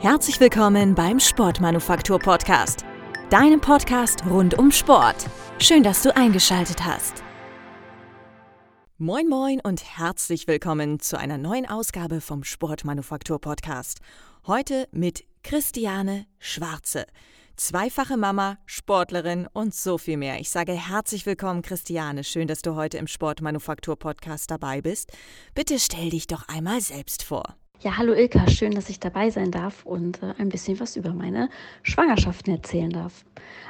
Herzlich willkommen beim Sportmanufaktur Podcast, deinem Podcast rund um Sport. Schön, dass du eingeschaltet hast. Moin moin und herzlich willkommen zu einer neuen Ausgabe vom Sportmanufaktur Podcast. Heute mit Christiane Schwarze. Zweifache Mama, Sportlerin und so viel mehr. Ich sage herzlich willkommen, Christiane. Schön, dass du heute im Sportmanufaktur Podcast dabei bist. Bitte stell dich doch einmal selbst vor. Ja, hallo Ilka, schön, dass ich dabei sein darf und äh, ein bisschen was über meine Schwangerschaften erzählen darf.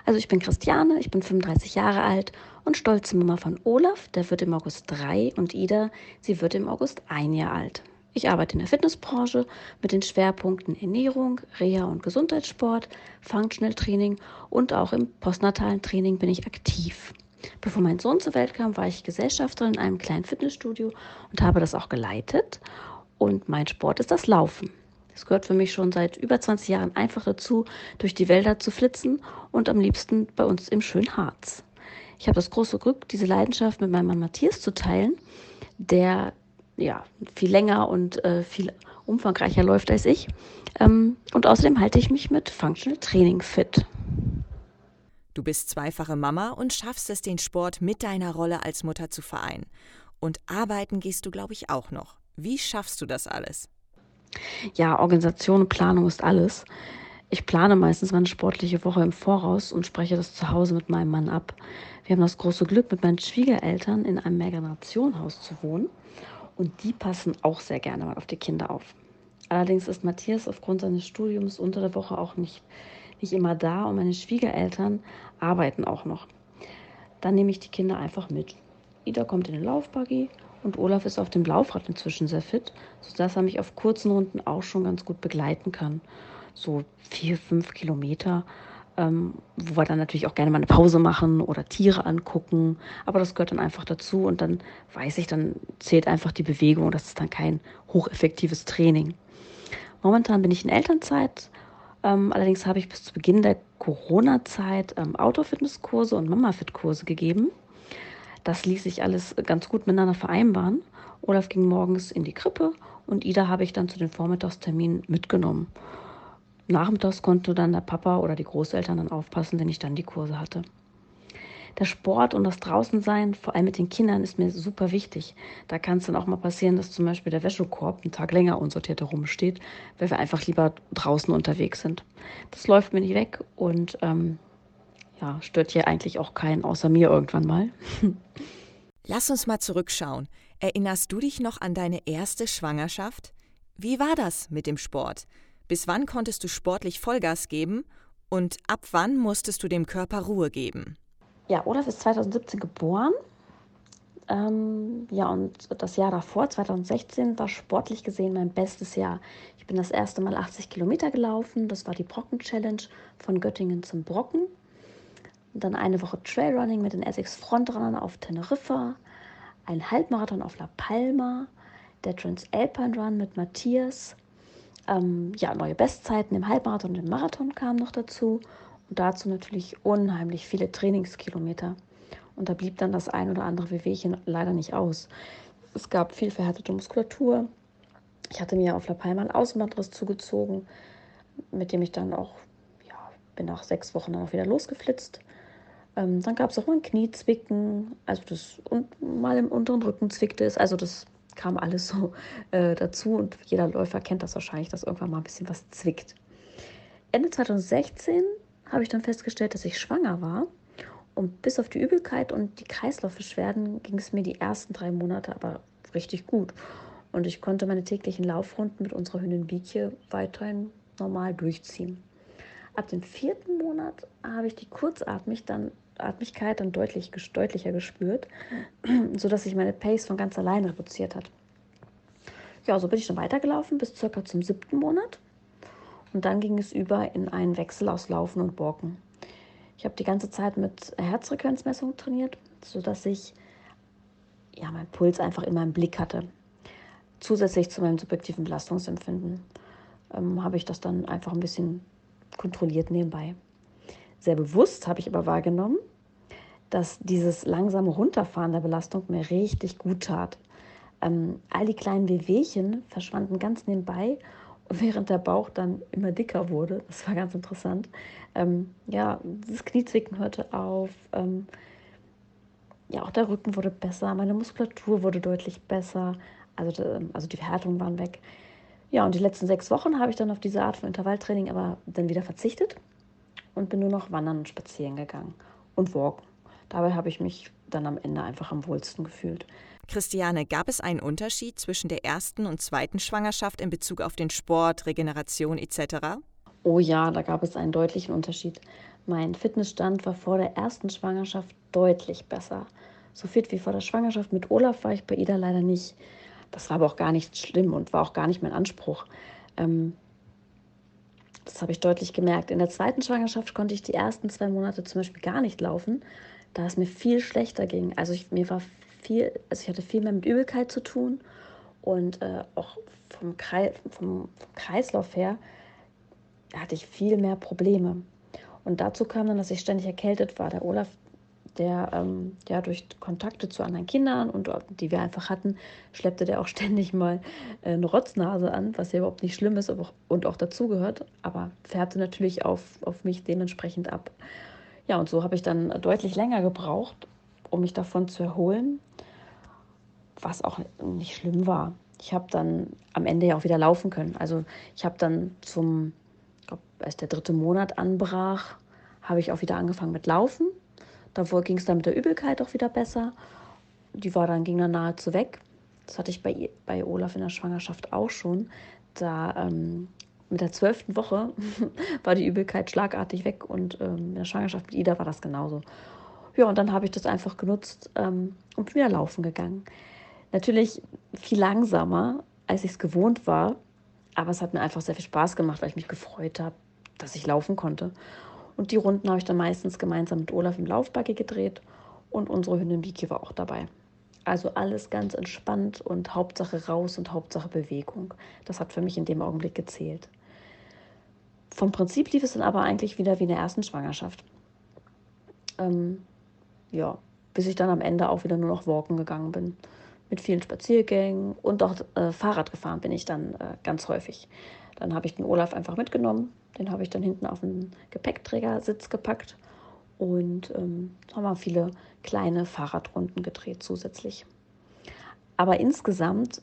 Also ich bin Christiane, ich bin 35 Jahre alt und stolze Mama von Olaf, der wird im August drei und Ida, sie wird im August ein Jahr alt. Ich arbeite in der Fitnessbranche mit den Schwerpunkten Ernährung, Reha und Gesundheitssport, Functional Training und auch im postnatalen Training bin ich aktiv. Bevor mein Sohn zur Welt kam, war ich Gesellschafterin in einem kleinen Fitnessstudio und habe das auch geleitet und mein Sport ist das Laufen. Es gehört für mich schon seit über 20 Jahren einfach dazu, durch die Wälder zu flitzen und am liebsten bei uns im schönen Harz. Ich habe das große Glück, diese Leidenschaft mit meinem Mann Matthias zu teilen, der ja viel länger und äh, viel umfangreicher läuft als ich. Ähm, und außerdem halte ich mich mit Functional Training fit. Du bist zweifache Mama und schaffst es, den Sport mit deiner Rolle als Mutter zu vereinen. Und arbeiten gehst du, glaube ich, auch noch. Wie schaffst du das alles? Ja, Organisation und Planung ist alles. Ich plane meistens meine sportliche Woche im Voraus und spreche das zu Hause mit meinem Mann ab. Wir haben das große Glück, mit meinen Schwiegereltern in einem Mehrgenerationenhaus zu wohnen und die passen auch sehr gerne mal auf die Kinder auf. Allerdings ist Matthias aufgrund seines Studiums unter der Woche auch nicht, nicht immer da und meine Schwiegereltern arbeiten auch noch. Dann nehme ich die Kinder einfach mit. Ida kommt in den Laufbuggy und Olaf ist auf dem Laufrad inzwischen sehr fit, sodass er mich auf kurzen Runden auch schon ganz gut begleiten kann. So vier, fünf Kilometer, ähm, wo wir dann natürlich auch gerne mal eine Pause machen oder Tiere angucken. Aber das gehört dann einfach dazu und dann weiß ich, dann zählt einfach die Bewegung. Das ist dann kein hocheffektives Training. Momentan bin ich in Elternzeit. Ähm, allerdings habe ich bis zu Beginn der Corona-Zeit ähm, Outdoor-Fitnesskurse und Mama-Fit-Kurse gegeben. Das ließ sich alles ganz gut miteinander vereinbaren. Olaf ging morgens in die Krippe und Ida habe ich dann zu den Vormittagsterminen mitgenommen. Nachmittags konnte dann der Papa oder die Großeltern dann aufpassen, wenn ich dann die Kurse hatte. Der Sport und das Draußensein, vor allem mit den Kindern, ist mir super wichtig. Da kann es dann auch mal passieren, dass zum Beispiel der Wäschekorb einen Tag länger unsortiert herumsteht, weil wir einfach lieber draußen unterwegs sind. Das läuft mir nicht weg und ähm, ja, stört hier eigentlich auch keinen außer mir irgendwann mal. Lass uns mal zurückschauen. Erinnerst du dich noch an deine erste Schwangerschaft? Wie war das mit dem Sport? Bis wann konntest du sportlich Vollgas geben und ab wann musstest du dem Körper Ruhe geben? Ja, Olaf ist 2017 geboren. Ähm, ja, und das Jahr davor, 2016, war sportlich gesehen mein bestes Jahr. Ich bin das erste Mal 80 Kilometer gelaufen. Das war die Brocken-Challenge von Göttingen zum Brocken. Dann eine Woche Trailrunning mit den Essex Frontrunnern auf Teneriffa, ein Halbmarathon auf La Palma, der Transalpine Run mit Matthias. Ähm, ja, neue Bestzeiten im Halbmarathon und im Marathon kamen noch dazu. Und dazu natürlich unheimlich viele Trainingskilometer. Und da blieb dann das ein oder andere Wehwehchen leider nicht aus. Es gab viel verhärtete Muskulatur. Ich hatte mir auf La Palma einen Außenbandriss zugezogen, mit dem ich dann auch, ja, bin nach sechs Wochen dann auch wieder losgeflitzt. Ähm, dann gab es auch mal ein Kniezwicken, also das und mal im unteren Rücken zwickte es. Also das kam alles so äh, dazu und jeder Läufer kennt das wahrscheinlich, dass irgendwann mal ein bisschen was zwickt. Ende 2016 habe ich dann festgestellt, dass ich schwanger war. Und bis auf die Übelkeit und die Kreislaufbeschwerden ging es mir die ersten drei Monate aber richtig gut. Und ich konnte meine täglichen Laufrunden mit unserer Hündin Biekje weiterhin normal durchziehen. Ab dem vierten Monat habe ich die Kurzatmig dann, Atmigkeit dann deutlich, deutlicher gespürt, sodass sich meine Pace von ganz allein reduziert hat. Ja, so bin ich dann weitergelaufen bis circa zum siebten Monat. Und dann ging es über in einen Wechsel aus Laufen und Borken. Ich habe die ganze Zeit mit Herzfrequenzmessung trainiert, sodass ich ja, meinen Puls einfach immer im Blick hatte. Zusätzlich zu meinem subjektiven Belastungsempfinden ähm, habe ich das dann einfach ein bisschen kontrolliert nebenbei. Sehr bewusst habe ich aber wahrgenommen, dass dieses langsame Runterfahren der Belastung mir richtig gut tat. Ähm, all die kleinen Wehwehchen verschwanden ganz nebenbei während der Bauch dann immer dicker wurde. Das war ganz interessant. Ähm, ja, das Kniezwicken hörte auf. Ähm, ja, auch der Rücken wurde besser. Meine Muskulatur wurde deutlich besser. Also, also die Verhärtungen waren weg. Ja, und die letzten sechs Wochen habe ich dann auf diese Art von Intervalltraining aber dann wieder verzichtet und bin nur noch wandern und spazieren gegangen und walken. Dabei habe ich mich dann am Ende einfach am wohlsten gefühlt. Christiane, gab es einen Unterschied zwischen der ersten und zweiten Schwangerschaft in Bezug auf den Sport, Regeneration etc.? Oh ja, da gab es einen deutlichen Unterschied. Mein Fitnessstand war vor der ersten Schwangerschaft deutlich besser. So fit wie vor der Schwangerschaft mit Olaf war ich bei Ida leider nicht. Das war aber auch gar nicht schlimm und war auch gar nicht mein Anspruch. Ähm, das habe ich deutlich gemerkt. In der zweiten Schwangerschaft konnte ich die ersten zwei Monate zum Beispiel gar nicht laufen, da es mir viel schlechter ging. Also ich, mir war viel, also ich hatte viel mehr mit Übelkeit zu tun und äh, auch vom, Kreis, vom, vom Kreislauf her hatte ich viel mehr Probleme. Und dazu kam dann, dass ich ständig erkältet war. Der Olaf der ähm, ja durch Kontakte zu anderen Kindern und die wir einfach hatten, schleppte der auch ständig mal äh, eine Rotznase an, was ja überhaupt nicht schlimm ist auch, und auch dazugehört, aber färbte natürlich auf, auf mich dementsprechend ab. Ja, und so habe ich dann deutlich länger gebraucht, um mich davon zu erholen, was auch nicht schlimm war. Ich habe dann am Ende ja auch wieder laufen können. Also ich habe dann zum, ich glaube, als der dritte Monat anbrach, habe ich auch wieder angefangen mit Laufen Davor ging es dann mit der Übelkeit auch wieder besser. Die war dann, ging dann nahezu weg. Das hatte ich bei, bei Olaf in der Schwangerschaft auch schon. Da ähm, mit der zwölften Woche war die Übelkeit schlagartig weg und ähm, in der Schwangerschaft mit Ida war das genauso. Ja, und dann habe ich das einfach genutzt ähm, und bin wieder laufen gegangen. Natürlich viel langsamer, als ich es gewohnt war, aber es hat mir einfach sehr viel Spaß gemacht, weil ich mich gefreut habe, dass ich laufen konnte. Und die Runden habe ich dann meistens gemeinsam mit Olaf im Laufbaggy gedreht und unsere Hündin Vicky war auch dabei. Also alles ganz entspannt und Hauptsache raus und Hauptsache Bewegung. Das hat für mich in dem Augenblick gezählt. Vom Prinzip lief es dann aber eigentlich wieder wie in der ersten Schwangerschaft. Ähm, ja, bis ich dann am Ende auch wieder nur noch walken gegangen bin. Mit vielen Spaziergängen und auch äh, Fahrrad gefahren bin ich dann äh, ganz häufig. Dann habe ich den Olaf einfach mitgenommen. Den habe ich dann hinten auf den Gepäckträgersitz gepackt. Und ähm, haben wir viele kleine Fahrradrunden gedreht zusätzlich. Aber insgesamt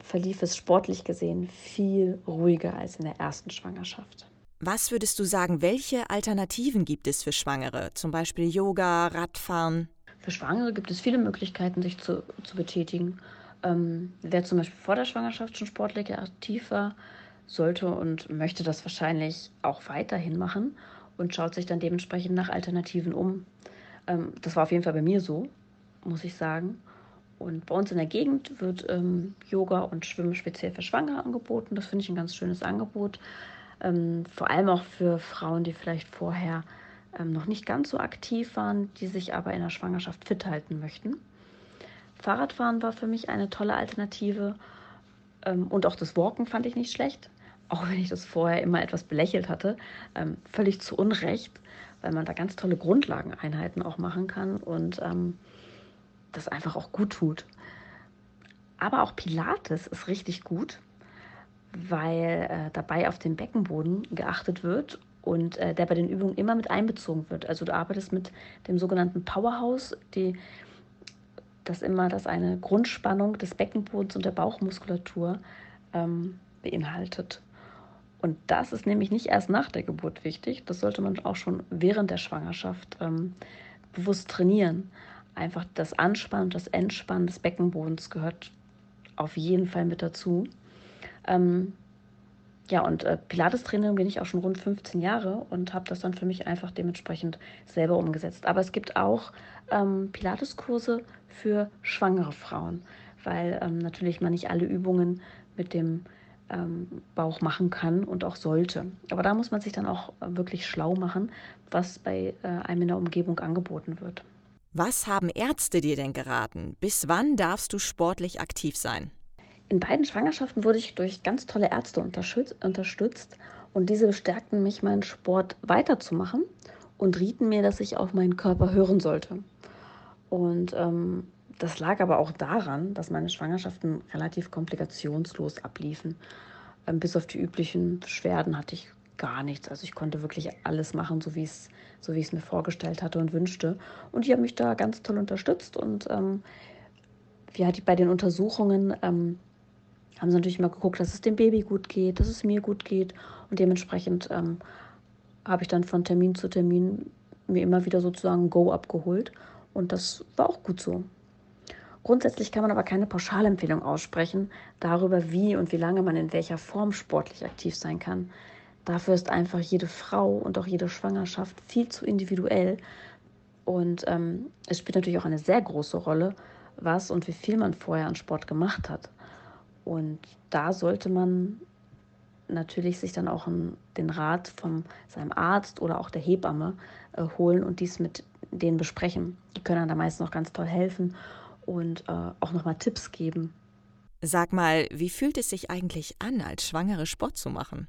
verlief es sportlich gesehen viel ruhiger als in der ersten Schwangerschaft. Was würdest du sagen, welche Alternativen gibt es für Schwangere? Zum Beispiel Yoga, Radfahren? Für Schwangere gibt es viele Möglichkeiten, sich zu, zu betätigen. Ähm, wer zum Beispiel vor der Schwangerschaft schon sportlich aktiv war, sollte und möchte das wahrscheinlich auch weiterhin machen und schaut sich dann dementsprechend nach Alternativen um. Ähm, das war auf jeden Fall bei mir so, muss ich sagen. Und bei uns in der Gegend wird ähm, Yoga und Schwimmen speziell für Schwangere angeboten. Das finde ich ein ganz schönes Angebot. Ähm, vor allem auch für Frauen, die vielleicht vorher ähm, noch nicht ganz so aktiv waren, die sich aber in der Schwangerschaft fit halten möchten. Fahrradfahren war für mich eine tolle Alternative. Ähm, und auch das Walken fand ich nicht schlecht auch wenn ich das vorher immer etwas belächelt hatte, ähm, völlig zu Unrecht, weil man da ganz tolle Grundlageneinheiten auch machen kann und ähm, das einfach auch gut tut. Aber auch Pilates ist richtig gut, weil äh, dabei auf den Beckenboden geachtet wird und äh, der bei den Übungen immer mit einbezogen wird. Also du arbeitest mit dem sogenannten Powerhouse, die das immer das eine Grundspannung des Beckenbodens und der Bauchmuskulatur ähm, beinhaltet. Und das ist nämlich nicht erst nach der Geburt wichtig. Das sollte man auch schon während der Schwangerschaft ähm, bewusst trainieren. Einfach das Anspannen und das Entspannen des Beckenbodens gehört auf jeden Fall mit dazu. Ähm, ja, und äh, Pilates-Trainerin bin ich auch schon rund 15 Jahre und habe das dann für mich einfach dementsprechend selber umgesetzt. Aber es gibt auch ähm, Pilates-Kurse für schwangere Frauen, weil ähm, natürlich man nicht alle Übungen mit dem ähm, Bauch machen kann und auch sollte. Aber da muss man sich dann auch wirklich schlau machen, was bei äh, einem in der Umgebung angeboten wird. Was haben Ärzte dir denn geraten? Bis wann darfst du sportlich aktiv sein? In beiden Schwangerschaften wurde ich durch ganz tolle Ärzte unterstützt und diese bestärkten mich, meinen Sport weiterzumachen und rieten mir, dass ich auf meinen Körper hören sollte. Und ähm, das lag aber auch daran, dass meine Schwangerschaften relativ komplikationslos abliefen. Ähm, bis auf die üblichen Beschwerden hatte ich gar nichts. Also ich konnte wirklich alles machen, so wie so ich es mir vorgestellt hatte und wünschte. Und die haben mich da ganz toll unterstützt. Und ähm, ja, die, bei den Untersuchungen ähm, haben sie natürlich immer geguckt, dass es dem Baby gut geht, dass es mir gut geht. Und dementsprechend ähm, habe ich dann von Termin zu Termin mir immer wieder sozusagen Go abgeholt. Und das war auch gut so. Grundsätzlich kann man aber keine Pauschalempfehlung aussprechen darüber, wie und wie lange man in welcher Form sportlich aktiv sein kann. Dafür ist einfach jede Frau und auch jede Schwangerschaft viel zu individuell. Und ähm, es spielt natürlich auch eine sehr große Rolle, was und wie viel man vorher an Sport gemacht hat. Und da sollte man natürlich sich dann auch den Rat von seinem Arzt oder auch der Hebamme äh, holen und dies mit denen besprechen. Die können dann da meistens noch ganz toll helfen und äh, auch nochmal Tipps geben. Sag mal, wie fühlt es sich eigentlich an, als Schwangere Sport zu machen?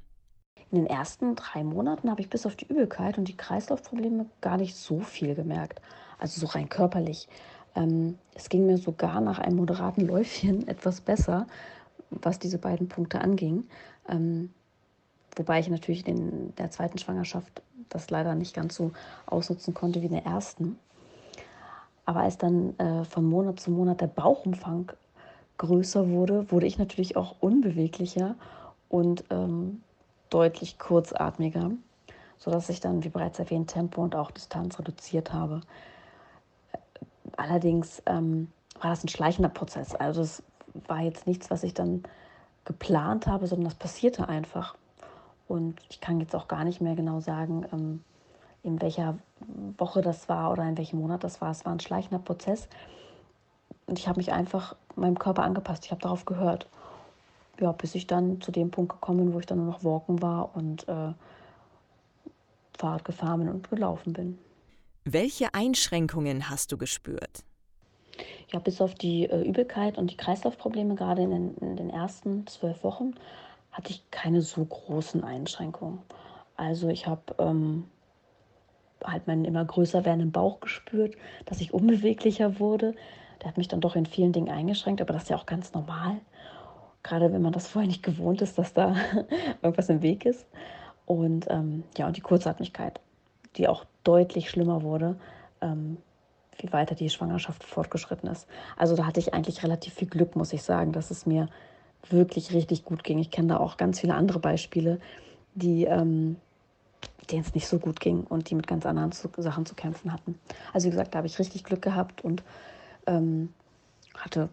In den ersten drei Monaten habe ich bis auf die Übelkeit und die Kreislaufprobleme gar nicht so viel gemerkt. Also so rein körperlich. Ähm, es ging mir sogar nach einem moderaten Läufchen etwas besser, was diese beiden Punkte anging. Ähm, wobei ich natürlich in der zweiten Schwangerschaft das leider nicht ganz so ausnutzen konnte wie in der ersten. Aber als dann äh, von Monat zu Monat der Bauchumfang größer wurde, wurde ich natürlich auch unbeweglicher und ähm, deutlich kurzatmiger, sodass ich dann, wie bereits erwähnt, Tempo und auch Distanz reduziert habe. Allerdings ähm, war das ein schleichender Prozess. Also es war jetzt nichts, was ich dann geplant habe, sondern das passierte einfach. Und ich kann jetzt auch gar nicht mehr genau sagen, ähm, in welcher Woche das war oder in welchem Monat das war. Es war ein schleichender Prozess. Und ich habe mich einfach meinem Körper angepasst. Ich habe darauf gehört ja, bis ich dann zu dem Punkt gekommen bin, wo ich dann nur noch walken war und äh, Fahrrad gefahren bin und gelaufen bin. Welche Einschränkungen hast du gespürt? Ja, bis auf die äh, Übelkeit und die Kreislaufprobleme, gerade in den, in den ersten zwölf Wochen, hatte ich keine so großen Einschränkungen. Also ich habe ähm, halt meinen immer größer werdenden Bauch gespürt, dass ich unbeweglicher wurde. Der hat mich dann doch in vielen Dingen eingeschränkt, aber das ist ja auch ganz normal gerade wenn man das vorher nicht gewohnt ist, dass da irgendwas im Weg ist. Und ähm, ja, und die Kurzatmigkeit, die auch deutlich schlimmer wurde, ähm, wie weiter die Schwangerschaft fortgeschritten ist. Also da hatte ich eigentlich relativ viel Glück, muss ich sagen, dass es mir wirklich richtig gut ging. Ich kenne da auch ganz viele andere Beispiele, die ähm, denen es nicht so gut ging und die mit ganz anderen zu, Sachen zu kämpfen hatten. Also wie gesagt, da habe ich richtig Glück gehabt und ähm, hatte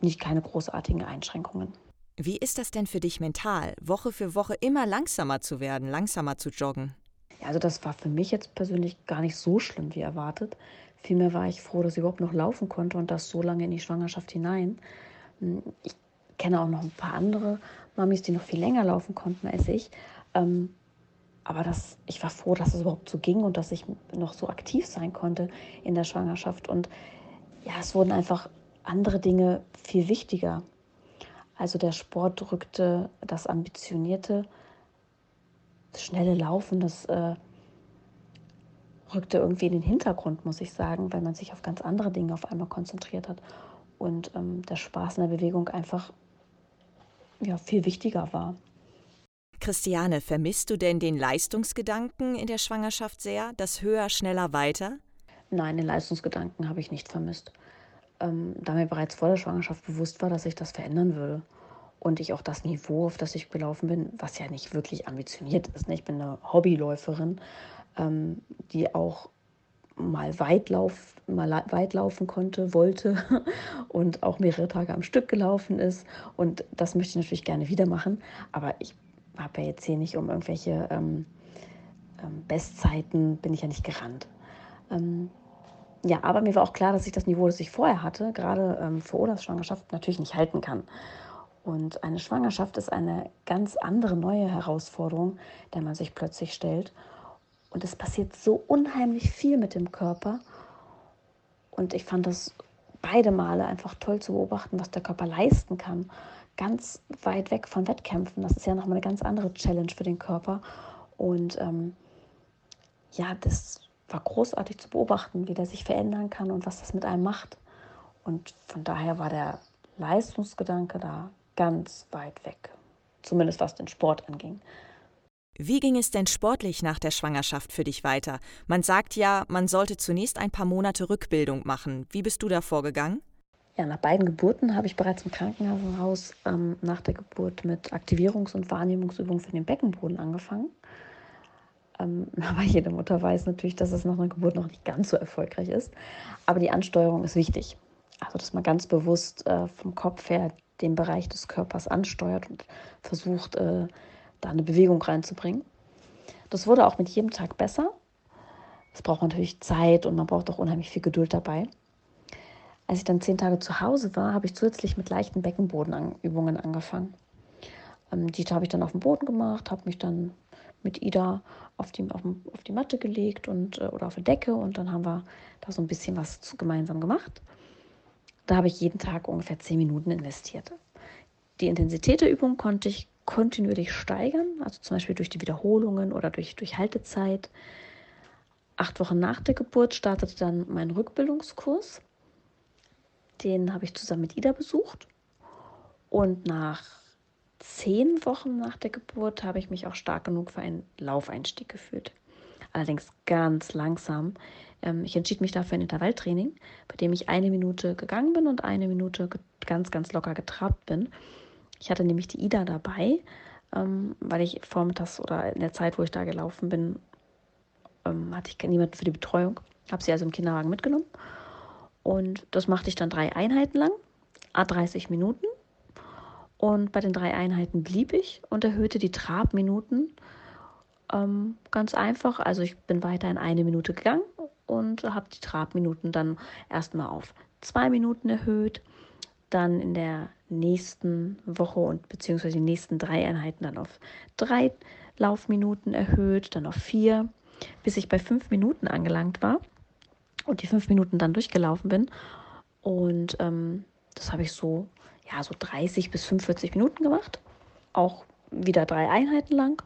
nicht keine großartigen Einschränkungen. Wie ist das denn für dich mental, Woche für Woche immer langsamer zu werden, langsamer zu joggen? Ja, also das war für mich jetzt persönlich gar nicht so schlimm wie erwartet. Vielmehr war ich froh, dass ich überhaupt noch laufen konnte und das so lange in die Schwangerschaft hinein. Hm, ich kenne auch noch ein paar andere Mamis, die noch viel länger laufen konnten als ich. Ähm, aber das, ich war froh, dass es überhaupt so ging und dass ich noch so aktiv sein konnte in der Schwangerschaft. Und ja, es wurden einfach andere Dinge viel wichtiger. Also der Sport rückte das ambitionierte, das schnelle Laufen, das äh, rückte irgendwie in den Hintergrund, muss ich sagen, weil man sich auf ganz andere Dinge auf einmal konzentriert hat und ähm, der Spaß in der Bewegung einfach ja, viel wichtiger war. Christiane, vermisst du denn den Leistungsgedanken in der Schwangerschaft sehr, das höher, schneller, weiter? Nein, den Leistungsgedanken habe ich nicht vermisst ähm, da mir bereits vor der Schwangerschaft bewusst war, dass ich das verändern würde. Und ich auch das Niveau, auf das ich gelaufen bin, was ja nicht wirklich ambitioniert ist. Ne? Ich bin eine Hobbyläuferin, ähm, die auch mal weit, lauf, mal weit laufen konnte, wollte und auch mehrere Tage am Stück gelaufen ist. Und das möchte ich natürlich gerne wieder machen. Aber ich habe ja jetzt hier nicht um irgendwelche ähm, ähm Bestzeiten, bin ich ja nicht gerannt. Ähm, ja, aber mir war auch klar, dass ich das Niveau, das ich vorher hatte, gerade ähm, für Odas Schwangerschaft, natürlich nicht halten kann. Und eine Schwangerschaft ist eine ganz andere neue Herausforderung, der man sich plötzlich stellt. Und es passiert so unheimlich viel mit dem Körper. Und ich fand das beide Male einfach toll zu beobachten, was der Körper leisten kann. Ganz weit weg von Wettkämpfen. Das ist ja nochmal eine ganz andere Challenge für den Körper. Und ähm, ja, das war großartig zu beobachten, wie der sich verändern kann und was das mit einem macht. Und von daher war der Leistungsgedanke da ganz weit weg. zumindest was den Sport anging. Wie ging es denn sportlich nach der Schwangerschaft für dich weiter? Man sagt ja, man sollte zunächst ein paar Monate Rückbildung machen. Wie bist du da vorgegangen? Ja, nach beiden Geburten habe ich bereits im Krankenhaus ähm, nach der Geburt mit Aktivierungs- und Wahrnehmungsübungen für den Beckenboden angefangen. Ähm, aber jede Mutter weiß natürlich, dass es nach einer Geburt noch nicht ganz so erfolgreich ist. Aber die Ansteuerung ist wichtig. Also, dass man ganz bewusst äh, vom Kopf her den Bereich des Körpers ansteuert und versucht, äh, da eine Bewegung reinzubringen. Das wurde auch mit jedem Tag besser. Es braucht natürlich Zeit und man braucht auch unheimlich viel Geduld dabei. Als ich dann zehn Tage zu Hause war, habe ich zusätzlich mit leichten Beckenbodenübungen angefangen. Ähm, die habe ich dann auf dem Boden gemacht, habe mich dann mit Ida auf die, auf, auf die Matte gelegt und, äh, oder auf die Decke und dann haben wir da so ein bisschen was gemeinsam gemacht. Da habe ich jeden Tag ungefähr zehn Minuten investiert. Die Intensität der Übung konnte ich kontinuierlich steigern, also zum Beispiel durch die Wiederholungen oder durch, durch Haltezeit. Acht Wochen nach der Geburt startete dann mein Rückbildungskurs. Den habe ich zusammen mit Ida besucht. Und nach zehn Wochen nach der Geburt habe ich mich auch stark genug für einen Laufeinstieg gefühlt. Allerdings ganz langsam. Ähm, ich entschied mich dafür für ein Intervalltraining, bei dem ich eine Minute gegangen bin und eine Minute ganz, ganz locker getrabt bin. Ich hatte nämlich die Ida dabei, ähm, weil ich vormittags oder in der Zeit, wo ich da gelaufen bin, ähm, hatte ich niemanden für die Betreuung. Habe sie also im Kinderwagen mitgenommen. Und das machte ich dann drei Einheiten lang, a 30 Minuten. Und bei den drei Einheiten blieb ich und erhöhte die Trabminuten ähm, ganz einfach. Also ich bin weiter in eine Minute gegangen und habe die Trabminuten dann erstmal auf zwei Minuten erhöht, dann in der nächsten Woche und beziehungsweise die nächsten drei Einheiten dann auf drei Laufminuten erhöht, dann auf vier, bis ich bei fünf Minuten angelangt war und die fünf Minuten dann durchgelaufen bin. Und ähm, das habe ich so, ja, so 30 bis 45 Minuten gemacht. Auch wieder drei Einheiten lang.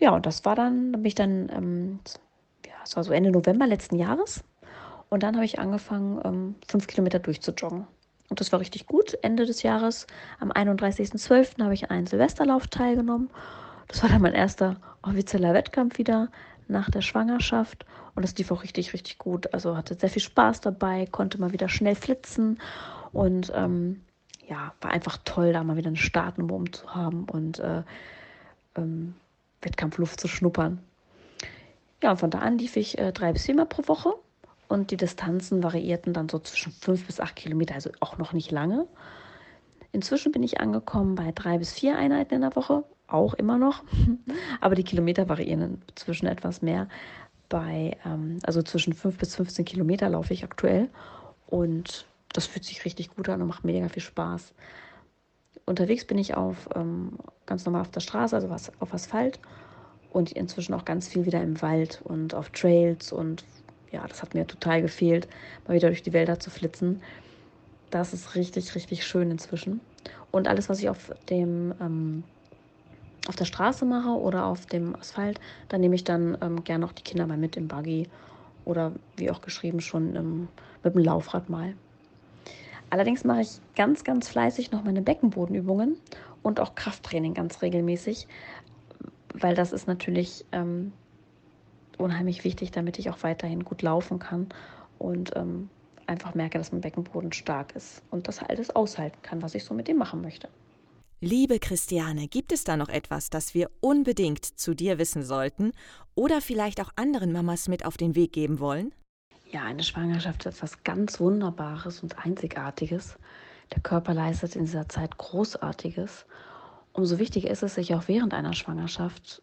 Ja, und das war dann, da bin ich dann, ähm, ja, es war so Ende November letzten Jahres. Und dann habe ich angefangen, ähm, fünf Kilometer durchzujoggen. Und das war richtig gut. Ende des Jahres, am 31.12. habe ich einen Silvesterlauf teilgenommen. Das war dann mein erster offizieller Wettkampf wieder nach der Schwangerschaft. Und das lief auch richtig, richtig gut. Also hatte sehr viel Spaß dabei, konnte mal wieder schnell flitzen. Und ähm, ja, war einfach toll, da mal wieder einen Startnummer zu haben und äh, ähm, Wettkampfluft zu schnuppern. Ja, und von da an lief ich äh, drei bis viermal pro Woche und die Distanzen variierten dann so zwischen fünf bis acht Kilometer, also auch noch nicht lange. Inzwischen bin ich angekommen bei drei bis vier Einheiten in der Woche, auch immer noch, aber die Kilometer variieren inzwischen etwas mehr. Bei, ähm, also zwischen fünf bis 15 Kilometer laufe ich aktuell und das fühlt sich richtig gut an und macht mega viel Spaß. Unterwegs bin ich auf ähm, ganz normal auf der Straße, also was, auf Asphalt und inzwischen auch ganz viel wieder im Wald und auf Trails und ja, das hat mir total gefehlt, mal wieder durch die Wälder zu flitzen. Das ist richtig, richtig schön inzwischen. Und alles, was ich auf dem ähm, auf der Straße mache oder auf dem Asphalt, dann nehme ich dann ähm, gerne auch die Kinder mal mit im Buggy oder wie auch geschrieben schon ähm, mit dem Laufrad mal. Allerdings mache ich ganz, ganz fleißig noch meine Beckenbodenübungen und auch Krafttraining ganz regelmäßig, weil das ist natürlich ähm, unheimlich wichtig, damit ich auch weiterhin gut laufen kann und ähm, einfach merke, dass mein Beckenboden stark ist und das alles aushalten kann, was ich so mit dem machen möchte. Liebe Christiane, gibt es da noch etwas, das wir unbedingt zu dir wissen sollten oder vielleicht auch anderen Mamas mit auf den Weg geben wollen? Ja, eine Schwangerschaft ist etwas ganz Wunderbares und Einzigartiges. Der Körper leistet in dieser Zeit Großartiges. Umso wichtiger ist es, sich auch während einer Schwangerschaft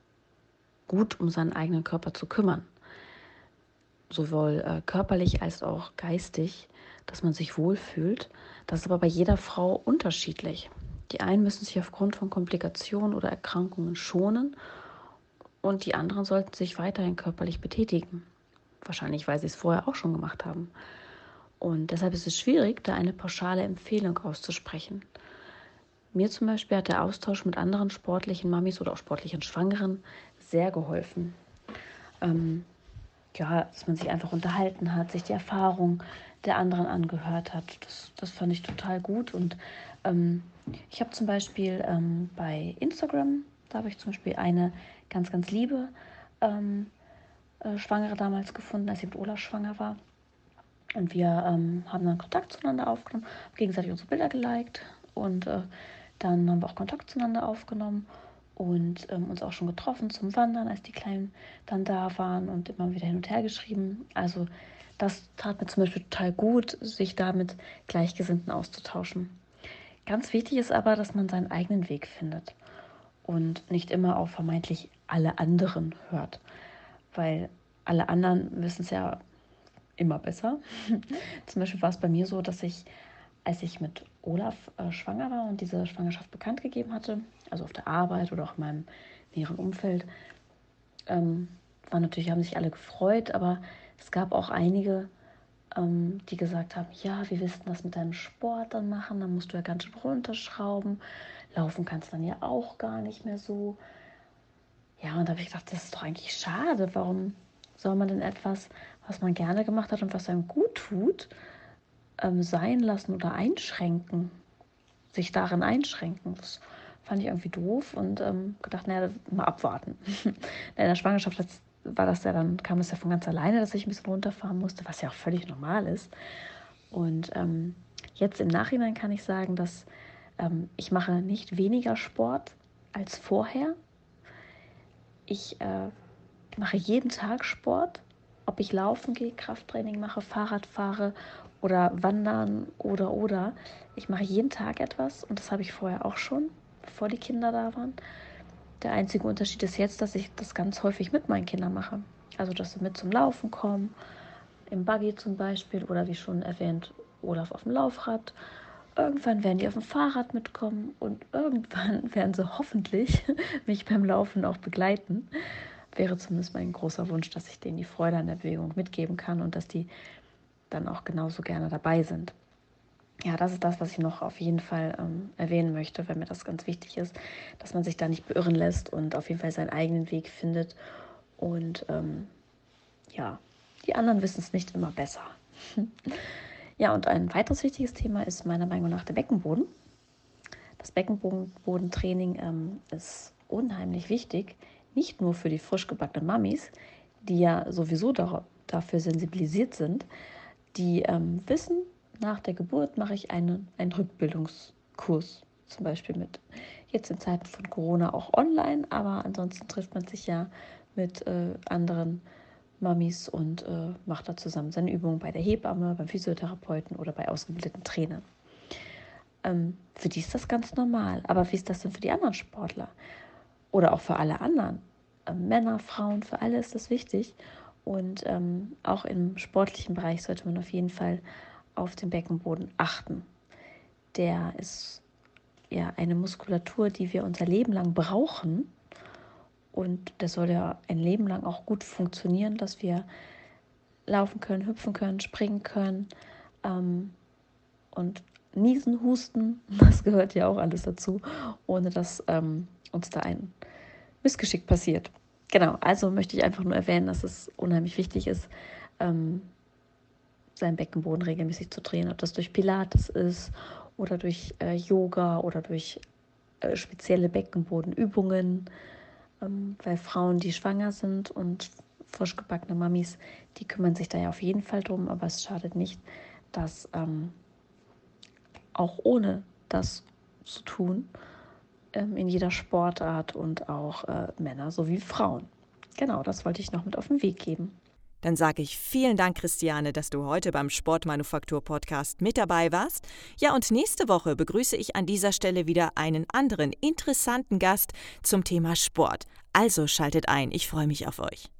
gut um seinen eigenen Körper zu kümmern. Sowohl äh, körperlich als auch geistig, dass man sich wohlfühlt. Das ist aber bei jeder Frau unterschiedlich. Die einen müssen sich aufgrund von Komplikationen oder Erkrankungen schonen und die anderen sollten sich weiterhin körperlich betätigen. Wahrscheinlich, weil sie es vorher auch schon gemacht haben. Und deshalb ist es schwierig, da eine pauschale Empfehlung auszusprechen. Mir zum Beispiel hat der Austausch mit anderen sportlichen Mamis oder auch sportlichen Schwangeren sehr geholfen. Ähm, ja, dass man sich einfach unterhalten hat, sich die Erfahrung der anderen angehört hat. Das, das fand ich total gut und Ähm, ich habe zum Beispiel ähm, bei Instagram, da habe ich zum Beispiel eine ganz, ganz liebe ähm, äh, Schwangere damals gefunden, als sie mit Ola schwanger war. Und wir ähm, haben dann Kontakt zueinander aufgenommen, gegenseitig unsere Bilder geliked und äh, dann haben wir auch Kontakt zueinander aufgenommen und ähm, uns auch schon getroffen zum Wandern, als die Kleinen dann da waren und immer wieder hin und her geschrieben. Also das tat mir zum Beispiel total gut, sich da mit Gleichgesinnten auszutauschen. Ganz wichtig ist aber, dass man seinen eigenen Weg findet und nicht immer auf vermeintlich alle anderen hört, weil alle anderen wissen es ja immer besser. Zum Beispiel war es bei mir so, dass ich, als ich mit Olaf äh, schwanger war und diese Schwangerschaft bekannt gegeben hatte, also auf der Arbeit oder auch in meinem näheren Umfeld, ähm, waren natürlich, haben sich alle gefreut, aber es gab auch einige, ähm, die gesagt haben, ja, willst du das mit deinem Sport dann machen? Dann musst du ja ganz schön runterschrauben. Laufen kannst dann ja auch gar nicht mehr so. Ja, und da habe ich gedacht, das ist doch eigentlich schade. Warum soll man denn etwas, was man gerne gemacht hat und was einem gut tut, ähm, sein lassen oder einschränken? Sich darin einschränken. Das fand ich irgendwie doof und ähm, gedacht, naja, mal abwarten. In der Schwangerschaft war das ja dann, kam es ja von ganz alleine, dass ich ein bisschen runterfahren musste, was ja auch völlig normal ist. Und ähm, jetzt im Nachhinein kann ich sagen, dass ähm, ich mache nicht weniger Sport als vorher. Ich äh, mache jeden Tag Sport, ob ich laufen gehe, Krafttraining mache, Fahrrad fahre oder wandern oder oder. Ich mache jeden Tag etwas und das habe ich vorher auch schon, bevor die Kinder da waren. Der einzige Unterschied ist jetzt, dass ich das ganz häufig mit meinen Kindern mache. Also, dass sie mit zum Laufen kommen, im Buggy zum Beispiel oder wie schon erwähnt, Olaf auf dem Laufrad. Irgendwann werden die auf dem Fahrrad mitkommen und irgendwann werden sie hoffentlich mich beim Laufen auch begleiten wäre zumindest mein großer Wunsch, dass ich denen die Freude an der Bewegung mitgeben kann und dass die dann auch genauso gerne dabei sind. Ja, das ist das, was ich noch auf jeden Fall ähm, erwähnen möchte, weil mir das ganz wichtig ist, dass man sich da nicht beirren lässt und auf jeden Fall seinen eigenen Weg findet. Und ähm, ja, die anderen wissen es nicht immer besser. ja, und ein weiteres wichtiges Thema ist meiner Meinung nach der Beckenboden. Das Beckenbodentraining ähm, ist unheimlich wichtig, nicht nur für die frisch gebackenen Mamis, die ja sowieso dafür sensibilisiert sind, die ähm, wissen, nach der Geburt mache ich einen, einen Rückbildungskurs zum Beispiel mit. Jetzt in Zeiten von Corona auch online, aber ansonsten trifft man sich ja mit äh, anderen Mamis und äh, macht da zusammen seine Übungen bei der Hebamme, beim Physiotherapeuten oder bei ausgebildeten Trainern. Ähm, für die ist das ganz normal. Aber wie ist das denn für die anderen Sportler? oder auch für alle anderen. Äh, Männer, Frauen, für alle ist das wichtig. Und ähm, auch im sportlichen Bereich sollte man auf jeden Fall auf den Beckenboden achten. Der ist ja eine Muskulatur, die wir unser Leben lang brauchen. Und der soll ja ein Leben lang auch gut funktionieren, dass wir laufen können, hüpfen können, springen können ähm, und niesen, husten. Das gehört ja auch alles dazu, ohne dass ähm, uns da ein Missgeschick passiert. Genau, also möchte ich einfach nur erwähnen, dass es unheimlich wichtig ist, ähm, seinen Beckenboden regelmäßig zu trainieren, ob das durch Pilates ist oder durch äh, Yoga oder durch äh, spezielle Beckenbodenübungen, ähm, weil Frauen, die schwanger sind und frisch gebackene Mamis, die kümmern sich da ja auf jeden Fall drum, aber es schadet nicht, dass ähm, auch ohne das zu tun, ähm, in jeder Sportart und auch äh, Männer sowie Frauen. Genau, das wollte ich noch mit auf den Weg geben. Dann sage ich vielen Dank, Christiane, dass du heute beim Sportmanufaktur-Podcast mit dabei warst. Ja, und nächste Woche begrüße ich an dieser Stelle wieder einen anderen interessanten Gast zum Thema Sport. Also schaltet ein, ich freue mich auf euch.